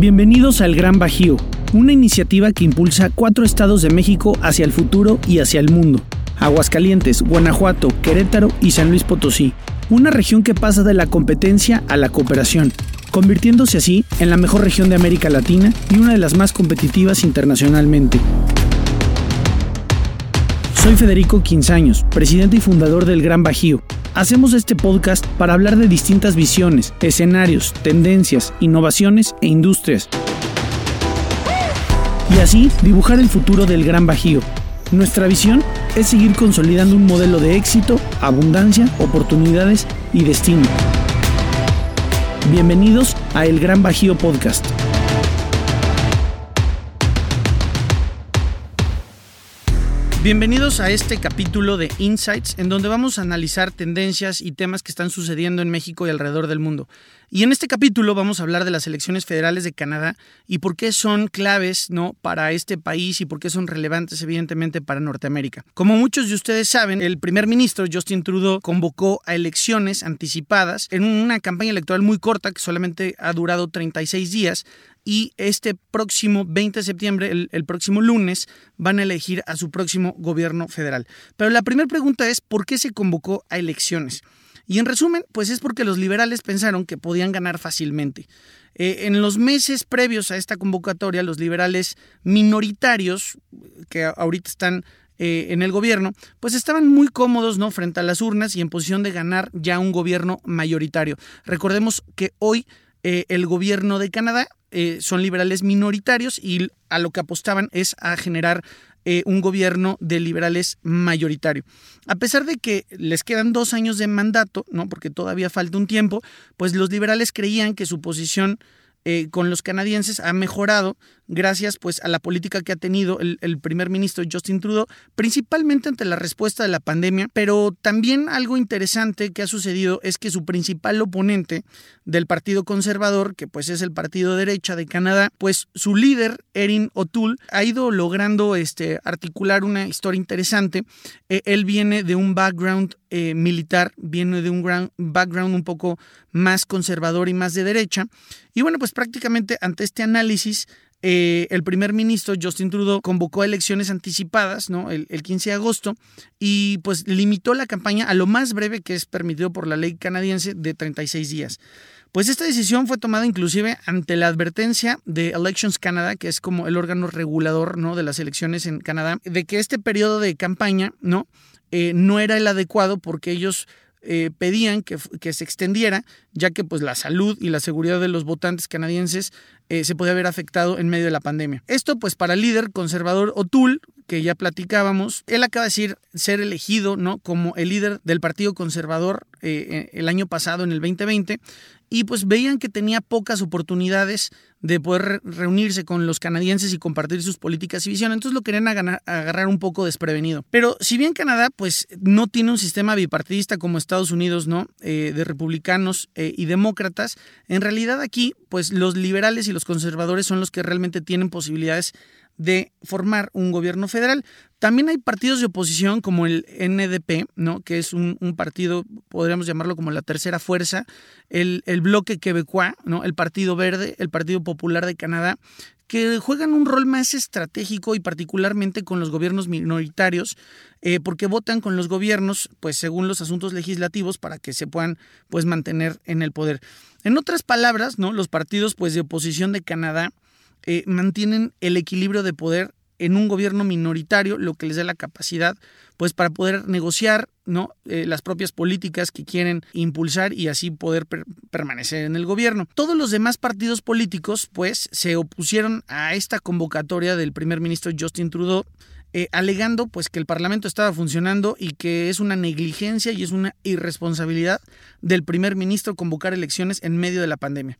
Bienvenidos al Gran Bajío, una iniciativa que impulsa cuatro estados de México hacia el futuro y hacia el mundo. Aguascalientes, Guanajuato, Querétaro y San Luis Potosí. Una región que pasa de la competencia a la cooperación, convirtiéndose así en la mejor región de América Latina y una de las más competitivas internacionalmente. Soy Federico Quinzaños, presidente y fundador del Gran Bajío. Hacemos este podcast para hablar de distintas visiones, escenarios, tendencias, innovaciones e industrias. Y así dibujar el futuro del Gran Bajío. Nuestra visión es seguir consolidando un modelo de éxito, abundancia, oportunidades y destino. Bienvenidos a El Gran Bajío Podcast. Bienvenidos a este capítulo de Insights, en donde vamos a analizar tendencias y temas que están sucediendo en México y alrededor del mundo. Y en este capítulo vamos a hablar de las elecciones federales de Canadá y por qué son claves ¿no? para este país y por qué son relevantes evidentemente para Norteamérica. Como muchos de ustedes saben, el primer ministro Justin Trudeau convocó a elecciones anticipadas en una campaña electoral muy corta que solamente ha durado 36 días y este próximo 20 de septiembre, el, próximo lunes, van a elegir a su próximo gobierno federal. Pero la primera pregunta es, ¿por qué se convocó a elecciones? Y en resumen, pues es porque los liberales pensaron que podían ganar fácilmente. Eh, en los meses previos a esta convocatoria, los liberales minoritarios, que ahorita están eh, en el gobierno, pues estaban muy cómodos ¿no? frente a las urnas y en posición de ganar ya un gobierno mayoritario. Recordemos que hoy eh, el gobierno de Canadá son liberales minoritarios y a lo que apostaban es a generar eh, un gobierno de liberales mayoritario. A pesar de que les quedan dos años de mandato, ¿no? porque todavía falta un tiempo, pues los liberales creían que su posición eh, con los canadienses ha mejorado gracias pues a la política que ha tenido el, primer ministro Justin Trudeau, principalmente ante la respuesta de la pandemia, pero también algo interesante que ha sucedido es que su principal oponente del Partido Conservador, que pues es el partido derecha de Canadá, pues su líder, Erin O'Toole, ha ido logrando este, articular una historia interesante. Eh, él viene de un background eh, militar, viene de un background un poco más conservador y más de derecha. Y bueno, pues prácticamente ante este análisis eh, el primer ministro Justin Trudeau convocó elecciones anticipadas, ¿no? El, 15 de agosto, y pues limitó la campaña a lo más breve que es permitido por la ley canadiense de 36 días. Pues esta decisión fue tomada inclusive ante la advertencia de Elections Canada, que es como el órgano regulador ¿no? de las elecciones en Canadá, de que este periodo de campaña ¿no? Eh, no era el adecuado porque ellos eh, pedían que, que, se extendiera, ya que pues la salud y la seguridad de los votantes canadienses eh, se podía haber afectado en medio de la pandemia. Esto pues para el líder conservador O'Toole, que ya platicábamos, él acaba de decir ser elegido ¿no? como el líder del Partido Conservador eh, el año pasado, en el 2020, y pues veían que tenía pocas oportunidades de poder reunirse con los canadienses y compartir sus políticas y visiones. Entonces lo querían agarrar un poco desprevenido. Pero si bien Canadá pues no tiene un sistema bipartidista como Estados Unidos, ¿no? Eh, de republicanos eh, y demócratas, en realidad aquí pues los liberales y los conservadores son los que realmente tienen posibilidades de formar un gobierno federal. También hay partidos de oposición como el NDP, ¿no? que es un, partido, podríamos llamarlo como la tercera fuerza, el, el bloque quebecois, ¿no? el Partido Verde, el Partido Popular de Canadá, que juegan un rol más estratégico y particularmente con los gobiernos minoritarios, eh, porque votan con los gobiernos, pues según los asuntos legislativos, para que se puedan pues mantener en el poder. En otras palabras, ¿no? Los partidos pues de oposición de Canadá eh, mantienen el equilibrio de poder en un gobierno minoritario, lo que les da la capacidad pues para poder negociar ¿no? Eh, las propias políticas que quieren impulsar y así poder permanecer en el gobierno. Todos los demás partidos políticos pues se opusieron a esta convocatoria del primer ministro Justin Trudeau eh, alegando pues que el Parlamento estaba funcionando y que es una negligencia y es una irresponsabilidad del primer ministro convocar elecciones en medio de la pandemia.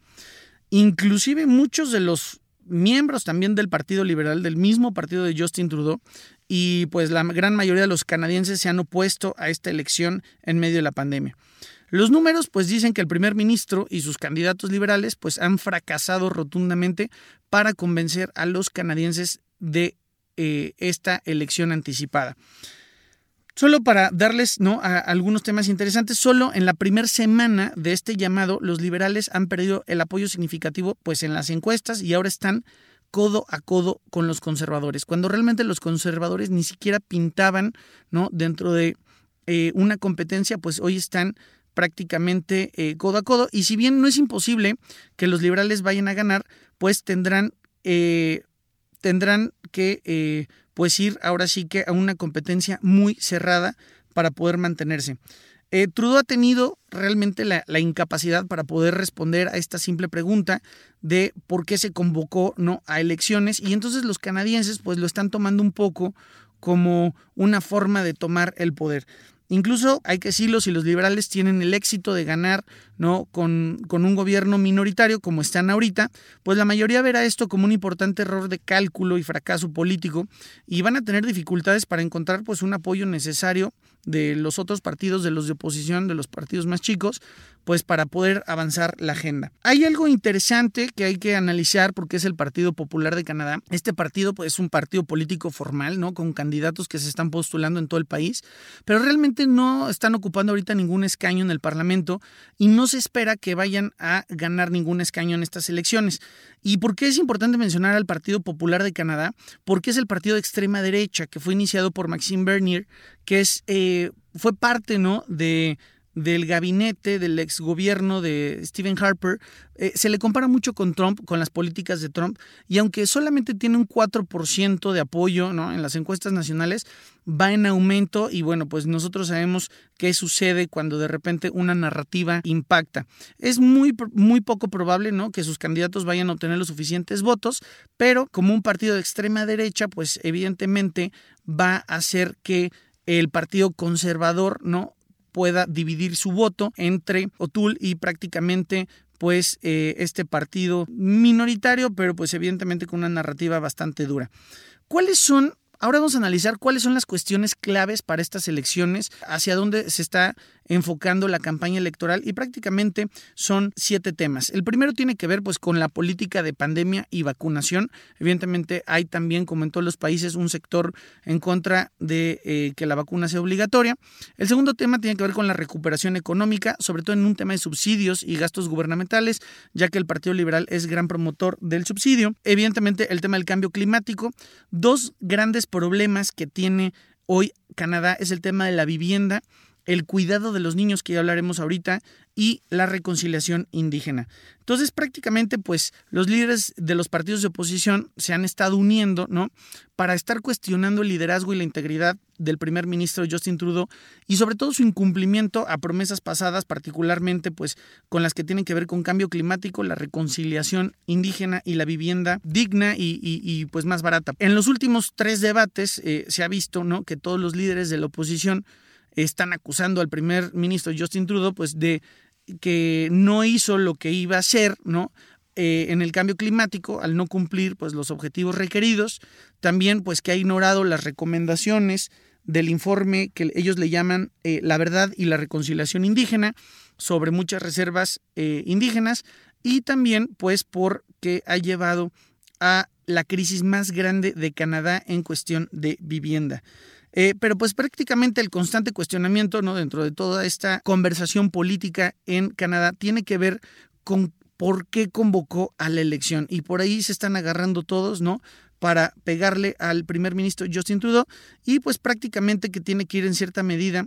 Inclusive muchos de los miembros también del Partido Liberal, del mismo partido de Justin Trudeau, y pues la gran mayoría de los canadienses se han opuesto a esta elección en medio de la pandemia. Los números pues dicen que el primer ministro y sus candidatos liberales pues han fracasado rotundamente para convencer a los canadienses de eh, esta elección anticipada. Solo para darles ¿no? a algunos temas interesantes, solo en la primera semana de este llamado, los liberales han perdido el apoyo significativo pues, en las encuestas y ahora están codo a codo con los conservadores, cuando realmente los conservadores ni siquiera pintaban ¿no? dentro de eh, una competencia, pues hoy están prácticamente eh, codo a codo. Y si bien no es imposible que los liberales vayan a ganar, pues tendrán, eh, tendrán que pues ir ahora sí que a una competencia muy cerrada para poder mantenerse. Eh, Trudeau ha tenido realmente la, incapacidad para poder responder a esta simple pregunta de por qué se convocó no a elecciones y entonces los canadienses pues lo están tomando un poco como una forma de tomar el poder. Incluso hay que decirlo, si los liberales tienen el éxito de ganar ¿no? Con, con, un gobierno minoritario como están ahorita, pues la mayoría verá esto como un importante error de cálculo y fracaso político y van a tener dificultades para encontrar pues un apoyo necesario de los otros partidos, de los de oposición, de los partidos más chicos, pues para poder avanzar la agenda. Hay algo interesante que hay que analizar porque es el Partido Popular de Canadá. Este partido pues, es un partido político formal, ¿no? Con candidatos que se están postulando en todo el país, pero realmente no están ocupando ahorita ningún escaño en el Parlamento y no se espera que vayan a ganar ningún escaño en estas elecciones. ¿Y por qué es importante mencionar al Partido Popular de Canadá? Porque es el partido de extrema derecha que fue iniciado por Maxime Bernier, que es, eh, fue parte ¿no? de del gabinete del exgobierno de Stephen Harper, eh, se le compara mucho con Trump, con las políticas de Trump, y aunque solamente tiene un 4% de apoyo ¿no? en las encuestas nacionales, va en aumento y bueno, pues nosotros sabemos qué sucede cuando de repente una narrativa impacta. Es muy, muy poco probable ¿no? que sus candidatos vayan a obtener los suficientes votos, pero como un partido de extrema derecha, pues evidentemente va a hacer que el partido conservador no pueda dividir su voto entre O'Toole y prácticamente pues eh, este partido minoritario, pero pues evidentemente con una narrativa bastante dura. ¿Cuáles son Ahora vamos a analizar cuáles son las cuestiones claves para estas elecciones, hacia dónde se está enfocando la campaña electoral y prácticamente son siete temas. El primero tiene que ver pues con la política de pandemia y vacunación. Evidentemente hay también, como en todos los países, un sector en contra de eh, que la vacuna sea obligatoria. El segundo tema tiene que ver con la recuperación económica, sobre todo en un tema de subsidios y gastos gubernamentales, ya que el Partido Liberal es gran promotor del subsidio. Evidentemente el tema del cambio climático. Dos grandes problemas que tiene hoy Canadá es el tema de la vivienda el cuidado de los niños que ya hablaremos ahorita y la reconciliación indígena. Entonces prácticamente pues los líderes de los partidos de oposición se han estado uniendo, ¿no? Para estar cuestionando el liderazgo y la integridad del primer ministro Justin Trudeau y sobre todo su incumplimiento a promesas pasadas, particularmente pues con las que tienen que ver con cambio climático, la reconciliación indígena y la vivienda digna y, pues más barata. En los últimos tres debates eh, se ha visto, ¿no? Que todos los líderes de la oposición están acusando al primer ministro Justin Trudeau pues de que no hizo lo que iba a hacer, ¿no? Eh, en el cambio climático al no cumplir pues los objetivos requeridos, también pues que ha ignorado las recomendaciones del informe que ellos le llaman eh, la verdad y la reconciliación indígena sobre muchas reservas eh, indígenas y también pues porque ha llevado a la crisis más grande de Canadá en cuestión de vivienda. Eh, pero pues prácticamente el constante cuestionamiento ¿no? dentro de toda esta conversación política en Canadá tiene que ver con por qué convocó a la elección. Y por ahí se están agarrando todos, ¿no? Para pegarle al primer ministro Justin Trudeau y pues prácticamente que tiene que ir en cierta medida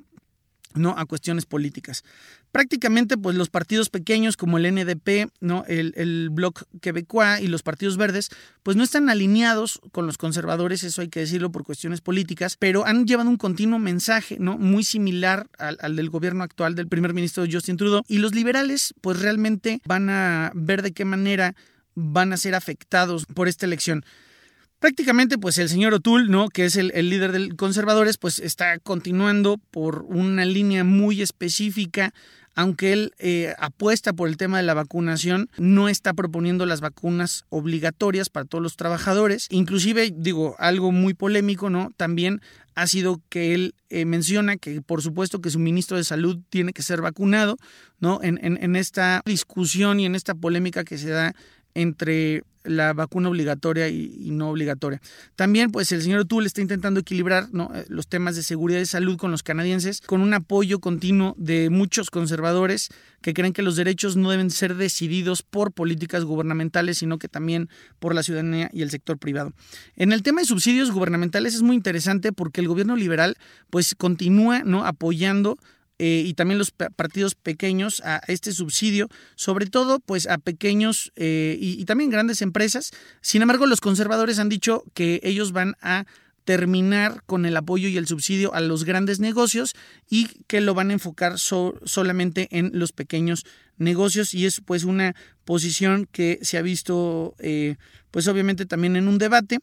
¿no? a cuestiones políticas. Prácticamente, pues los partidos pequeños como el NDP, ¿no? el, el Bloc Quebecois y los partidos verdes, pues no están alineados con los conservadores, eso hay que decirlo por cuestiones políticas, pero han llevado un continuo mensaje ¿no? muy similar al, al del gobierno actual del primer ministro Justin Trudeau. Y los liberales, pues realmente van a ver de qué manera van a ser afectados por esta elección prácticamente pues el señor O'Toole, ¿no? que es el, líder de conservadores, pues está continuando por una línea muy específica. Aunque él eh, apuesta por el tema de la vacunación, no está proponiendo las vacunas obligatorias para todos los trabajadores. Inclusive, digo, algo muy polémico, ¿no? También ha sido que él eh, menciona que por supuesto que su ministro de salud tiene que ser vacunado, ¿no? En, en, en esta discusión y en esta polémica que se da entre la vacuna obligatoria y, no obligatoria. También, pues el señor O'Toole está intentando equilibrar eh, los temas de seguridad y salud con los canadienses, con un apoyo continuo de muchos conservadores que creen que los derechos no deben ser decididos por políticas gubernamentales, sino que también por la ciudadanía y el sector privado. En el tema de subsidios gubernamentales es muy interesante porque el gobierno liberal, pues continúa apoyando eh, y también los partidos pequeños a este subsidio, sobre todo pues a pequeños eh, y, también grandes empresas. Sin embargo, los conservadores han dicho que ellos van a terminar con el apoyo y el subsidio a los grandes negocios y que lo van a enfocar solamente en los pequeños negocios y es pues una posición que se ha visto eh, pues obviamente también en un debate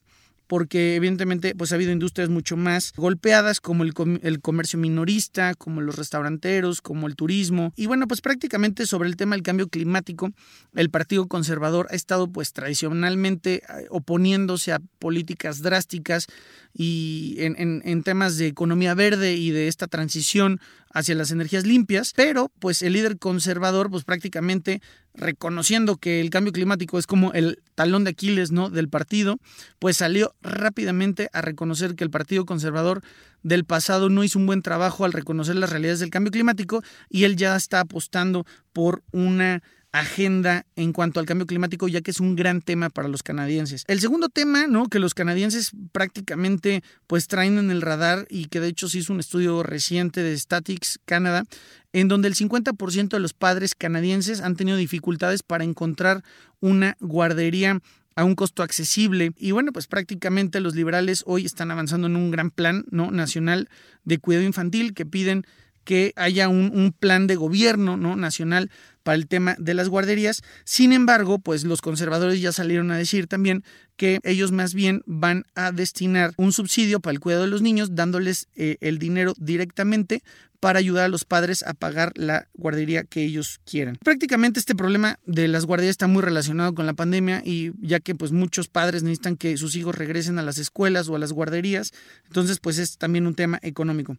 porque evidentemente pues ha habido industrias mucho más golpeadas como el, comercio minorista, como los restauranteros, como el turismo. Y bueno, pues prácticamente sobre el tema del cambio climático, el Partido Conservador ha estado pues tradicionalmente eh, oponiéndose a políticas drásticas y en, en temas de economía verde y de esta transición hacia las energías limpias, pero pues el líder conservador pues prácticamente reconociendo que el cambio climático es como el talón de Aquiles, ¿no? del partido, pues salió rápidamente a reconocer que el Partido Conservador del pasado no hizo un buen trabajo al reconocer las realidades del cambio climático y él ya está apostando por una agenda en cuanto al cambio climático, ya que es un gran tema para los canadienses. El segundo tema, ¿no? Que los canadienses prácticamente pues traen en el radar y que de hecho se hizo un estudio reciente de Statics Canada, en donde el 50% de los padres canadienses han tenido dificultades para encontrar una guardería a un costo accesible. Y bueno, pues prácticamente los liberales hoy están avanzando en un gran plan ¿no? nacional de cuidado infantil que piden que haya un, plan de gobierno ¿no? nacional para el tema de las guarderías. Sin embargo, pues los conservadores ya salieron a decir también que ellos más bien van a destinar un subsidio para el cuidado de los niños, dándoles eh, el dinero directamente para ayudar a los padres a pagar la guardería que ellos quieran. Prácticamente este problema de las guarderías está muy relacionado con la pandemia y ya que pues muchos padres necesitan que sus hijos regresen a las escuelas o a las guarderías, entonces pues es también un tema económico.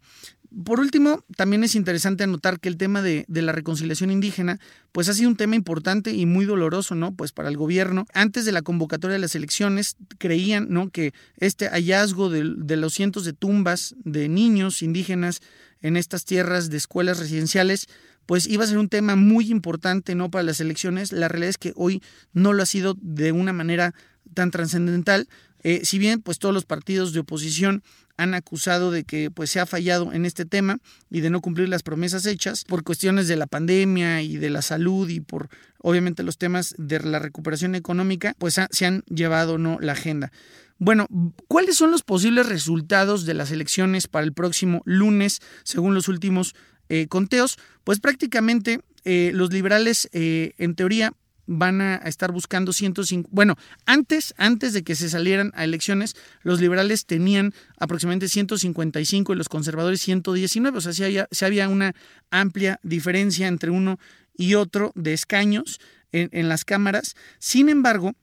Por último, también es interesante anotar que el tema de, la reconciliación indígena pues ha sido un tema importante y muy doloroso, ¿no? Pues para el gobierno. Antes de la convocatoria de las elecciones creían, ¿no? Que este hallazgo de los cientos de tumbas de niños indígenas en estas tierras de escuelas residenciales, pues iba a ser un tema muy importante no para las elecciones. La realidad es que hoy no lo ha sido de una manera tan trascendental. Eh, si bien pues todos los partidos de oposición han acusado de que pues se ha fallado en este tema y de no cumplir las promesas hechas por cuestiones de la pandemia y de la salud y por obviamente los temas de la recuperación económica, pues se han llevado no la agenda. Bueno, ¿cuáles son los posibles resultados de las elecciones para el próximo lunes, según los últimos eh, conteos? Pues prácticamente eh, los liberales, en teoría, van a estar buscando 105. Bueno, antes, antes de que se salieran a elecciones, los liberales tenían aproximadamente 155 y los conservadores 119. O sea, si había, había una amplia diferencia entre uno y otro de escaños en, en las cámaras. Sin embargo,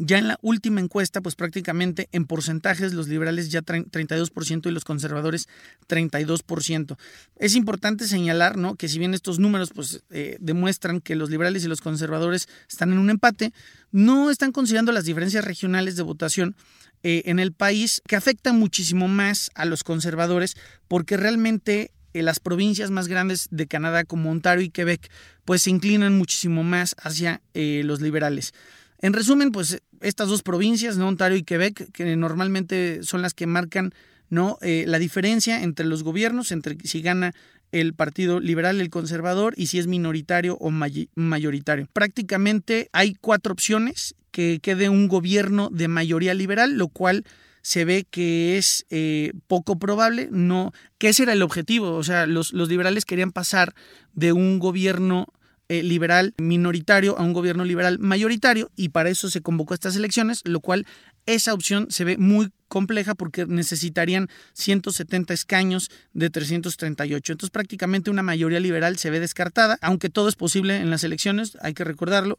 ya en la última encuesta, pues prácticamente en porcentajes los liberales ya 32% y los conservadores 32%. Es importante señalar ¿no? que si bien estos números pues, eh, demuestran que los liberales y los conservadores están en un empate, no están considerando las diferencias regionales de votación eh, en el país que afectan muchísimo más a los conservadores porque realmente eh, las provincias más grandes de Canadá como Ontario y Quebec pues se inclinan muchísimo más hacia los liberales. En resumen, pues estas dos provincias, ¿no? Ontario y Quebec, que normalmente son las que marcan ¿no? Eh, la diferencia entre los gobiernos, entre si gana el Partido Liberal, el Conservador, y si es minoritario o mayoritario. Prácticamente hay cuatro opciones que quede un gobierno de mayoría liberal, lo cual se ve que es eh, poco probable, no, que ese era el objetivo, o sea, los, los liberales querían pasar de un gobierno eh, liberal minoritario a un gobierno liberal mayoritario y para eso se convocó estas elecciones, lo cual esa opción se ve muy compleja porque necesitarían 170 escaños de 338. Entonces prácticamente una mayoría liberal se ve descartada, aunque todo es posible en las elecciones, hay que recordarlo.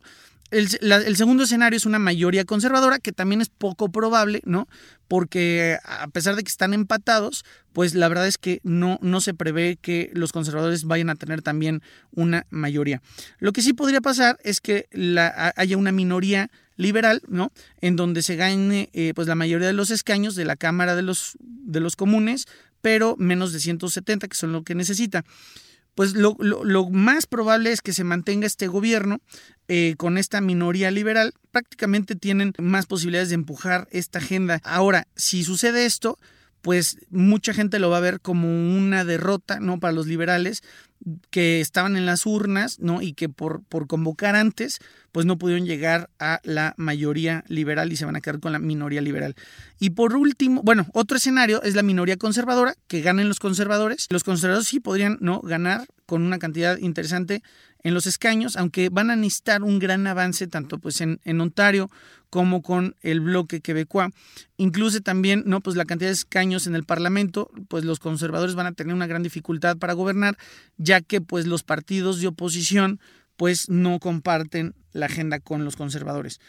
El, segundo escenario es una mayoría conservadora, que también es poco probable, ¿no? Porque a pesar de que están empatados, pues la verdad es que no, no se prevé que los conservadores vayan a tener también una mayoría. Lo que sí podría pasar es que haya una minoría liberal, ¿no? En donde se gane eh, pues la mayoría de los escaños de la Cámara de los, de los Comunes, pero menos de 170, que son lo que necesita pues lo, lo, más probable es que se mantenga este gobierno eh, con esta minoría liberal. Prácticamente tienen más posibilidades de empujar esta agenda. Ahora, si sucede esto, pues mucha gente lo va a ver como una derrota, ¿no? Para los liberales que estaban en las urnas, ¿no? Y que por, por convocar antes, pues no pudieron llegar a la mayoría liberal y se van a quedar con la minoría liberal. Y por último, bueno, otro escenario es la minoría conservadora, que ganen los conservadores. Los conservadores sí podrían, ¿no? Ganar con una cantidad interesante en los escaños, aunque van a necesitar un gran avance tanto pues en, en Ontario como con el bloque quebecois. Incluye también no pues la cantidad de escaños en el Parlamento, pues los conservadores van a tener una gran dificultad para gobernar, ya que pues los partidos de oposición pues no comparten la agenda con los conservadores.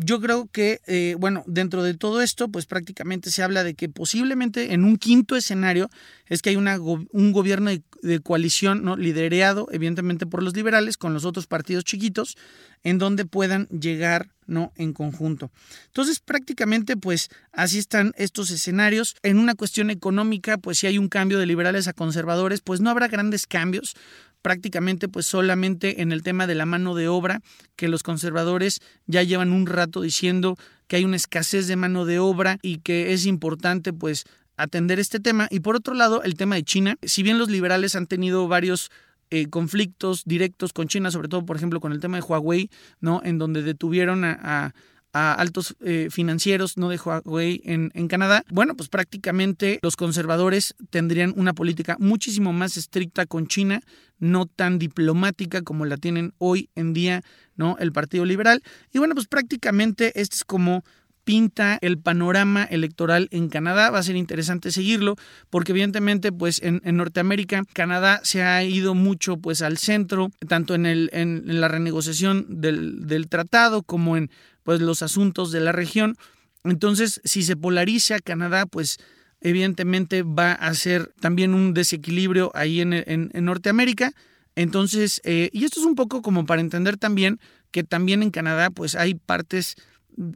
Yo creo que, eh, bueno, dentro de todo esto, pues prácticamente se habla de que posiblemente en un quinto escenario es que hay un gobierno de, coalición, ¿no? Liderado, evidentemente, por los liberales, con los otros partidos chiquitos, en donde puedan llegar, ¿no? En conjunto. Entonces, prácticamente, pues así están estos escenarios. En una cuestión económica, pues si hay un cambio de liberales a conservadores, pues no habrá grandes cambios prácticamente pues solamente en el tema de la mano de obra, que los conservadores ya llevan un rato diciendo que hay una escasez de mano de obra y que es importante pues atender este tema. Y por otro lado, el tema de China, si bien los liberales han tenido varios eh, conflictos directos con China, sobre todo, por ejemplo, con el tema de Huawei, ¿no? En donde detuvieron a, a altos eh, financieros no de Huawei en, en, Canadá, bueno, pues prácticamente los conservadores tendrían una política muchísimo más estricta con China, no tan diplomática como la tienen hoy en día, ¿no? El Partido Liberal. Y bueno, pues prácticamente este es como pinta el panorama electoral en Canadá. Va a ser interesante seguirlo porque evidentemente pues en, Norteamérica Canadá se ha ido mucho pues al centro, tanto en, el, en, la renegociación del, del tratado como en pues los asuntos de la región. Entonces, si se polariza Canadá, pues evidentemente va a ser también un desequilibrio ahí en, en, Norteamérica. Entonces, eh, y esto es un poco como para entender también que también en Canadá pues hay partes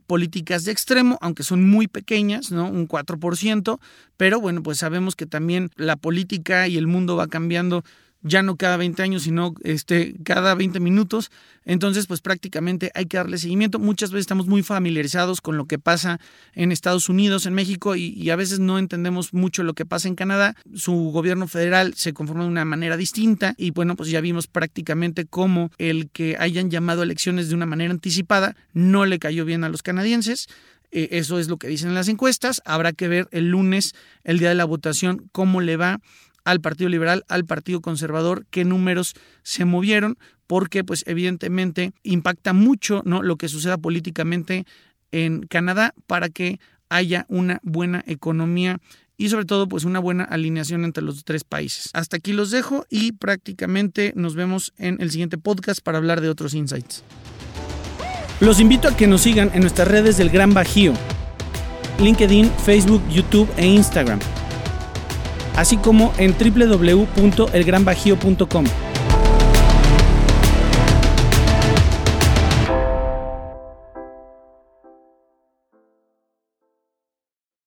políticas de extremo, aunque son muy pequeñas, ¿no? Un 4%, pero bueno, pues sabemos que también la política y el mundo va cambiando ya no cada 20 años, sino este, cada 20 minutos. Entonces, pues prácticamente hay que darle seguimiento. Muchas veces estamos muy familiarizados con lo que pasa en Estados Unidos, en México, y, a veces no entendemos mucho lo que pasa en Canadá. Su gobierno federal se conforma de una manera distinta y bueno, pues ya vimos prácticamente cómo el que hayan llamado elecciones de una manera anticipada no le cayó bien a los canadienses. Eh, eso es lo que dicen las encuestas. Habrá que ver el lunes, el día de la votación, cómo le va al Partido Liberal, al Partido Conservador, qué números se movieron, porque pues evidentemente impacta mucho ¿no? lo que suceda políticamente en Canadá para que haya una buena economía y sobre todo pues una buena alineación entre los tres países. Hasta aquí los dejo y prácticamente nos vemos en el siguiente podcast para hablar de otros insights. Los invito a que nos sigan en nuestras redes del Gran Bajío, LinkedIn, Facebook, YouTube e Instagram así como en www.elgranbajío.com.